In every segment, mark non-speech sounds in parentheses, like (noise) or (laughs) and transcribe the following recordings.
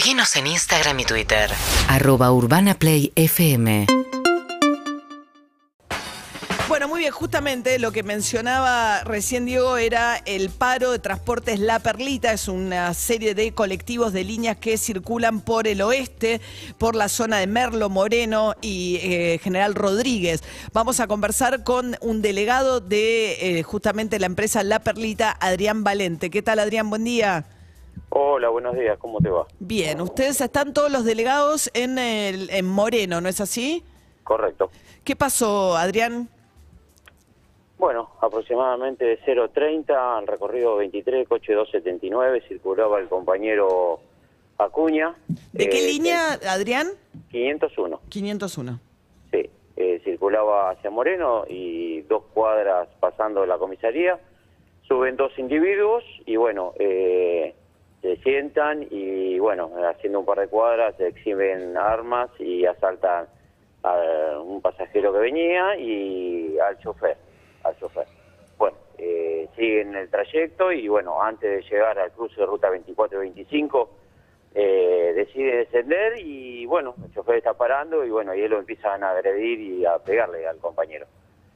Seguinos en Instagram y Twitter. Arroba Urbana Play FM. Bueno, muy bien, justamente lo que mencionaba recién Diego era el paro de transportes La Perlita, es una serie de colectivos de líneas que circulan por el oeste, por la zona de Merlo, Moreno y eh, General Rodríguez. Vamos a conversar con un delegado de eh, justamente la empresa La Perlita, Adrián Valente. ¿Qué tal, Adrián? Buen día. Hola, buenos días, ¿cómo te va? Bien, ustedes están todos los delegados en, el, en Moreno, ¿no es así? Correcto. ¿Qué pasó, Adrián? Bueno, aproximadamente de 0.30, han recorrido 23, coche 279, circulaba el compañero Acuña. ¿De qué Eh, línea, Adrián? 501, 501. sí. Eh, circulaba hacia Moreno y dos cuadras pasando la comisaría. Suben dos individuos y bueno, eh, se sientan y bueno, haciendo un par de cuadras exhiben armas y asaltan a un pasajero que venía y al chofer. Al chofer. Bueno, eh, siguen el trayecto y bueno, antes de llegar al cruce de ruta 24 y 25, eh, decide descender y bueno, el chofer está parando y bueno, y él lo empiezan a agredir y a pegarle al compañero.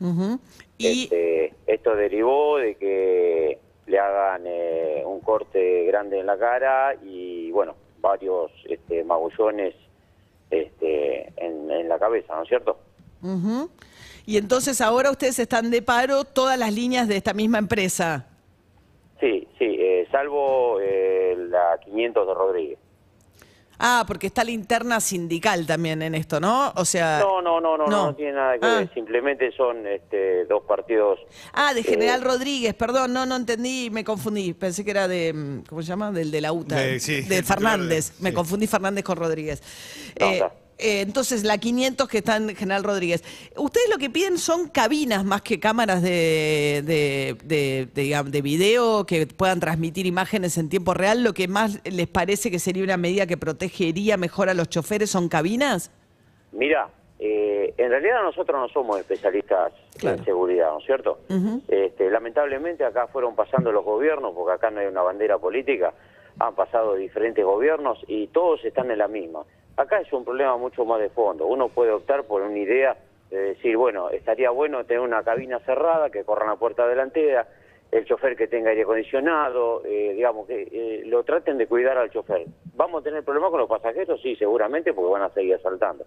Ujú. Y Este, esto derivó de que le hagan eh, un corte grande en la cara y bueno, varios este, magullones este, en, en la cabeza, ¿no es cierto? Ujú. Y entonces ahora ustedes están de paro todas las líneas de esta misma empresa. Sí, sí, eh, salvo eh, la 500 de Rodríguez. Ah, porque está la interna sindical también en esto, ¿no? O sea. No, no, no, no, no, tiene nada que Ah. ver, simplemente son este, dos partidos. Ah, de General Eh, Rodríguez, perdón, no, no entendí, me confundí. Pensé que era de, mm, ¿cómo se llama? Del de la UTA. De- sí, de (laughs) Fernández. Me sí. confundí Fernández con Rodríguez. No, Eh, está. Eh, entonces, la 500 que está en General Rodríguez. Ustedes lo que piden son cabinas más que cámaras de, de, de, de, digamos, de video que puedan transmitir imágenes en tiempo real. Lo que más les parece que sería una medida que protegería mejor a los choferes son cabinas. Mira, eh, en realidad nosotros no somos especialistas Claro. en seguridad, ¿no es cierto? Este, lamentablemente acá fueron pasando los gobiernos, porque acá no hay una bandera política, han pasado diferentes gobiernos y todos están en la misma. Acá es un problema mucho más de fondo. Uno puede optar por una idea de decir, bueno, estaría bueno tener una cabina cerrada que corra la puerta delantera, el chofer que tenga aire acondicionado, eh, digamos, que eh, lo traten de cuidar al chofer. ¿Vamos a tener problemas con los pasajeros? Sí, seguramente, porque van a seguir asaltando.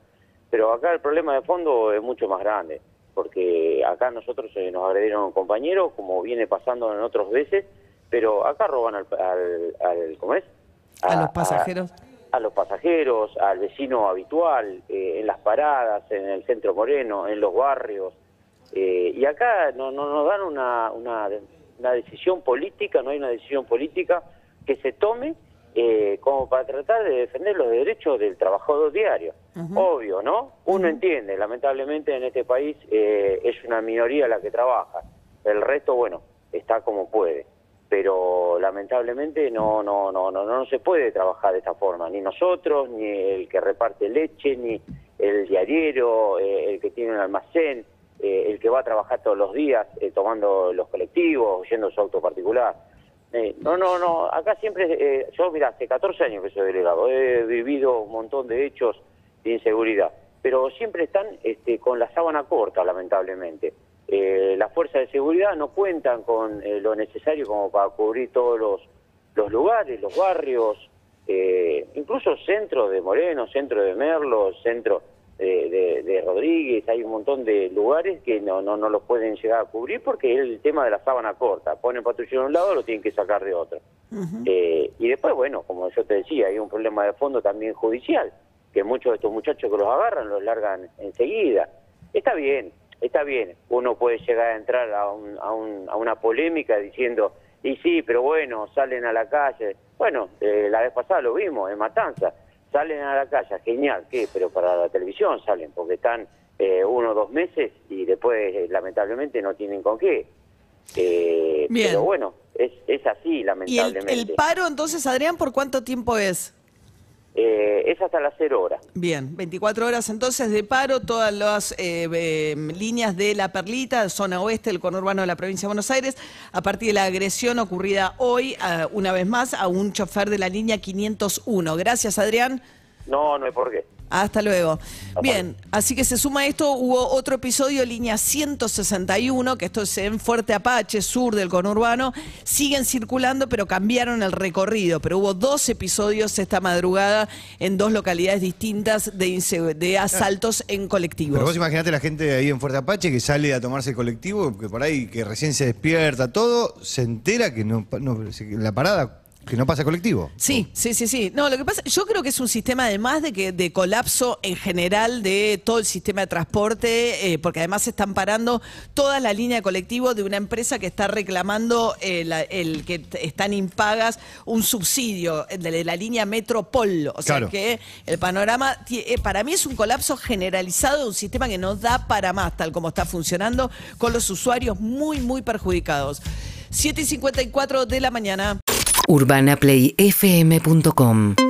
Pero acá el problema de fondo es mucho más grande, porque acá nosotros eh, nos agredieron a un compañero, como viene pasando en otras veces, pero acá roban al, al, al- ¿cómo es? A los pasajeros. A, los pasajeros, al vecino habitual, eh, en las paradas, en el centro moreno, en los barrios. Eh, y acá no, no nos dan una, una, una decisión política, no hay una decisión política que se tome eh, como para tratar de defender los derechos del trabajador diario. Obvio, ¿no? Uno entiende, lamentablemente en este país eh, es una minoría la que trabaja. El resto, bueno, está como puede. Pero lamentablemente no, no, no, no, no se puede trabajar de esta forma. Ni nosotros, ni el que reparte leche, ni el diariero, eh, el que tiene un almacén, eh, el que va a trabajar todos los días eh, tomando los colectivos, yendo en su auto particular. Eh, no, no, no, acá siempre, eh, yo mira, hace 14 años que soy delegado, he vivido un montón de hechos de inseguridad, pero siempre están este, con la sábana corta, lamentablemente. Eh, las fuerzas de seguridad no cuentan con eh, lo necesario como para cubrir todos los, los lugares, los barrios, eh, incluso centro de Moreno, centro de Merlo, centro de, de- de Rodríguez, hay un montón de lugares que no, no, no los pueden llegar a cubrir porque es el tema de la sábana corta. Ponen patrullero de un lado, lo tienen que sacar de otro. Eh, y después, bueno, como yo te decía, hay un problema de fondo también judicial, que muchos de estos muchachos que los agarran los largan enseguida. Está bien, está bien. Uno puede llegar a entrar a, un- a, un- a una polémica diciendo, y sí, pero bueno, salen a la calle. Bueno, eh, la vez pasada lo vimos, en Matanza. Salen a la calle, genial, ¿qué? Pero para la televisión salen, porque están eh, uno o dos meses y después, eh, lamentablemente, no tienen con qué. Eh, Bien. Pero bueno, es, es así, ¿Y el, lamentablemente. el paro entonces, Adrián, por cuánto tiempo es? Eh, es hasta las 0 horas. Bien, 24 horas entonces de paro, todas las eh, eh, líneas de La Perlita, zona oeste del conurbano de la provincia de Buenos Aires, a partir de la agresión ocurrida hoy, a- una vez más, a un chofer de la línea 501. Gracias, Adrián. No, no hay por qué. Hasta luego. Bien, así que se suma a esto, hubo otro episodio, línea 161, que esto es en Fuerte Apache, sur del conurbano, siguen circulando, pero cambiaron el recorrido, pero hubo dos episodios esta madrugada en dos localidades distintas de, de asaltos en colectivos. Pero vos imaginate la gente ahí en Fuerte Apache que sale a tomarse el colectivo, que por ahí, que recién se despierta, todo, se entera que no, no- la parada, que no pasa colectivo. Sí, sí, sí, sí. No, lo que pasa, yo creo que es un sistema además de que de colapso en general de todo el sistema de transporte, eh, porque además se están parando toda la línea de colectivo de una empresa que está reclamando eh, la- el que t- están impagas un subsidio de la, la línea Metropol. O sea Claro. que el panorama ti- eh, para mí es un colapso generalizado de un sistema que no da para más, tal como está funcionando, con los usuarios muy, muy perjudicados. 7 y 54 de la mañana. UrbanaPlayFM.com